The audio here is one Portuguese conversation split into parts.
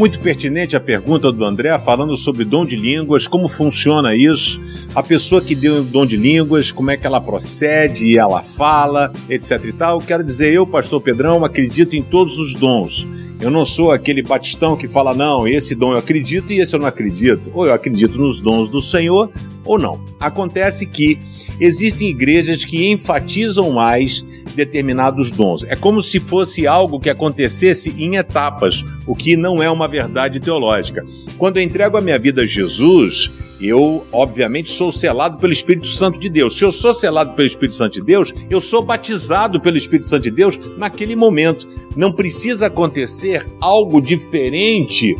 Muito pertinente a pergunta do André, falando sobre dom de línguas, como funciona isso, a pessoa que deu dom de línguas, como é que ela procede ela fala, etc e tal. Quero dizer, eu, pastor Pedrão, acredito em todos os dons. Eu não sou aquele batistão que fala, não, esse dom eu acredito e esse eu não acredito. Ou eu acredito nos dons do Senhor ou não. Acontece que existem igrejas que enfatizam mais determinados dons. É como se fosse algo que acontecesse em etapas, o que não é uma verdade teológica. Quando eu entrego a minha vida a Jesus, eu, obviamente, sou selado pelo Espírito Santo de Deus. Se eu sou selado pelo Espírito Santo de Deus, eu sou batizado pelo Espírito Santo de Deus naquele momento. Não precisa acontecer algo diferente,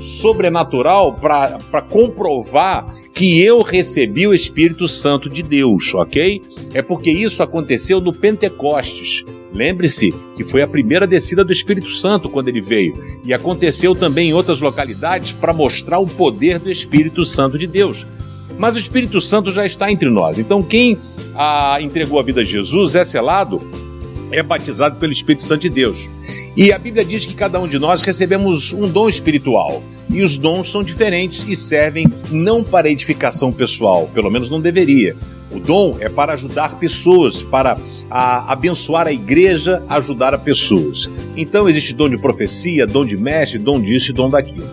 sobrenatural, para comprovar que eu recebi o Espírito Santo de Deus, ok? É porque isso aconteceu no Pentecostes. Lembre-se que foi a primeira descida do Espírito Santo quando ele veio. E aconteceu também em outras localidades para mostrar o poder do Espírito Santo de Deus. Mas o Espírito Santo já está entre nós. Então, quem ah, entregou a vida a Jesus é selado, é batizado pelo Espírito Santo de Deus. E a Bíblia diz que cada um de nós recebemos um dom espiritual. E os dons são diferentes e servem não para edificação pessoal, pelo menos não deveria. Dom é para ajudar pessoas, para a, abençoar a igreja, ajudar a pessoas. Então existe dom de profecia, dom de mestre, dom disso e dom daquilo.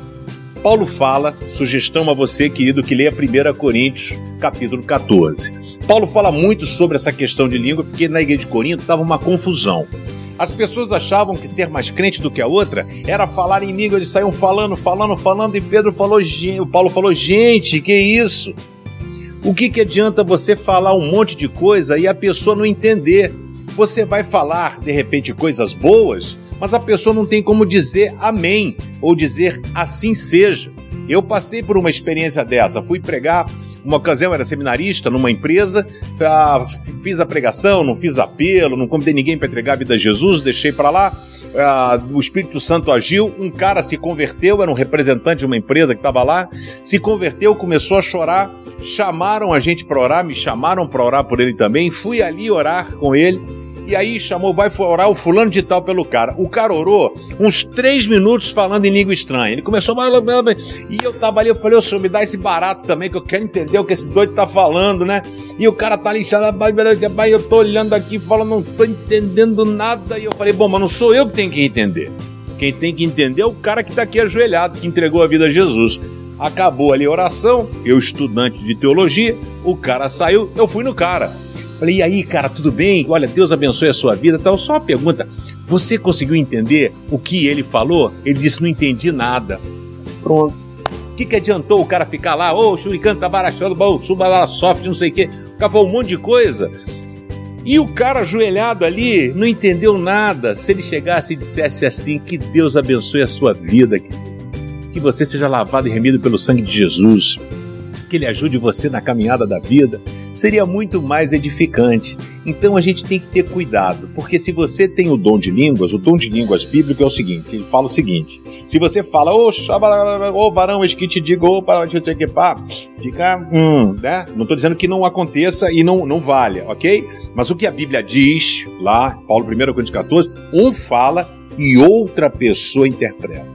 Paulo fala, sugestão a você, querido, que leia 1 Coríntios, capítulo 14. Paulo fala muito sobre essa questão de língua, porque na igreja de Corinto estava uma confusão. As pessoas achavam que ser mais crente do que a outra era falar em língua, eles saíam falando, falando, falando, e Pedro falou, Paulo falou, gente, que isso? O que, que adianta você falar um monte de coisa e a pessoa não entender? Você vai falar, de repente, coisas boas, mas a pessoa não tem como dizer amém ou dizer assim seja. Eu passei por uma experiência dessa, fui pregar uma ocasião era seminarista numa empresa, ah, fiz a pregação, não fiz apelo, não convidei ninguém para entregar a vida a Jesus, deixei para lá. Ah, o Espírito Santo agiu, um cara se converteu, era um representante de uma empresa que estava lá, se converteu, começou a chorar, chamaram a gente para orar, me chamaram para orar por ele também, fui ali orar com ele e aí chamou, vai orar o fulano de tal pelo cara. O cara orou uns três minutos falando em língua estranha. Ele começou, e eu tava ali, eu falei, ô senhor, me dá esse barato também, que eu quero entender o que esse doido tá falando, né? E o cara tá ali, eu tô olhando aqui, falando, não tô entendendo nada. E eu falei, bom, mas não sou eu que tenho que entender. Quem tem que entender é o cara que tá aqui ajoelhado, que entregou a vida a Jesus. Acabou ali a oração, eu estudante de teologia, o cara saiu, eu fui no cara. Falei, e aí, cara, tudo bem? Olha, Deus abençoe a sua vida. Então, só uma pergunta: você conseguiu entender o que ele falou? Ele disse: não entendi nada. Pronto. O que, que adiantou o cara ficar lá? Ô, oh, Shurikan suba soft, não sei o quê. Acabou um monte de coisa. E o cara ajoelhado ali não entendeu nada. Se ele chegasse e dissesse assim: Que Deus abençoe a sua vida, que você seja lavado e remido pelo sangue de Jesus, que Ele ajude você na caminhada da vida, seria muito mais edificante. Então a gente tem que ter cuidado, porque se você tem o dom de línguas, o dom de línguas bíblico é o seguinte: ele fala o seguinte, se você fala, ô, ô varão, que te digo, ô, onde que pá, fica, hum, né? Não estou dizendo que não aconteça e não, não valha, ok? Mas o que a Bíblia diz, lá, Paulo 1 Coríntios 14, um fala e outra pessoa interpreta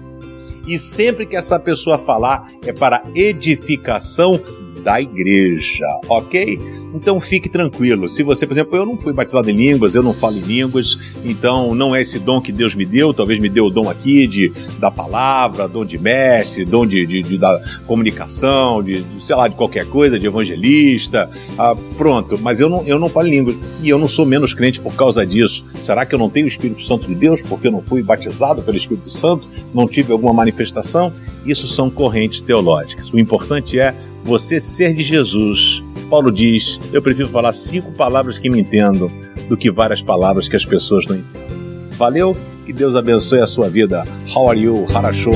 e sempre que essa pessoa falar é para edificação da igreja, ok? Então fique tranquilo. Se você, por exemplo, eu não fui batizado em línguas, eu não falo em línguas, então não é esse dom que Deus me deu, talvez me deu o dom aqui de da palavra, dom de mestre, dom de, de, de da comunicação, de, de, sei lá, de qualquer coisa, de evangelista, ah, pronto. Mas eu não, eu não falo em línguas e eu não sou menos crente por causa disso. Será que eu não tenho o Espírito Santo de Deus porque eu não fui batizado pelo Espírito Santo? Não tive alguma manifestação? Isso são correntes teológicas. O importante é você ser de Jesus. Paulo diz: Eu prefiro falar cinco palavras que me entendam do que várias palavras que as pessoas não entendem. Valeu? Que Deus abençoe a sua vida. How are you? Harashou.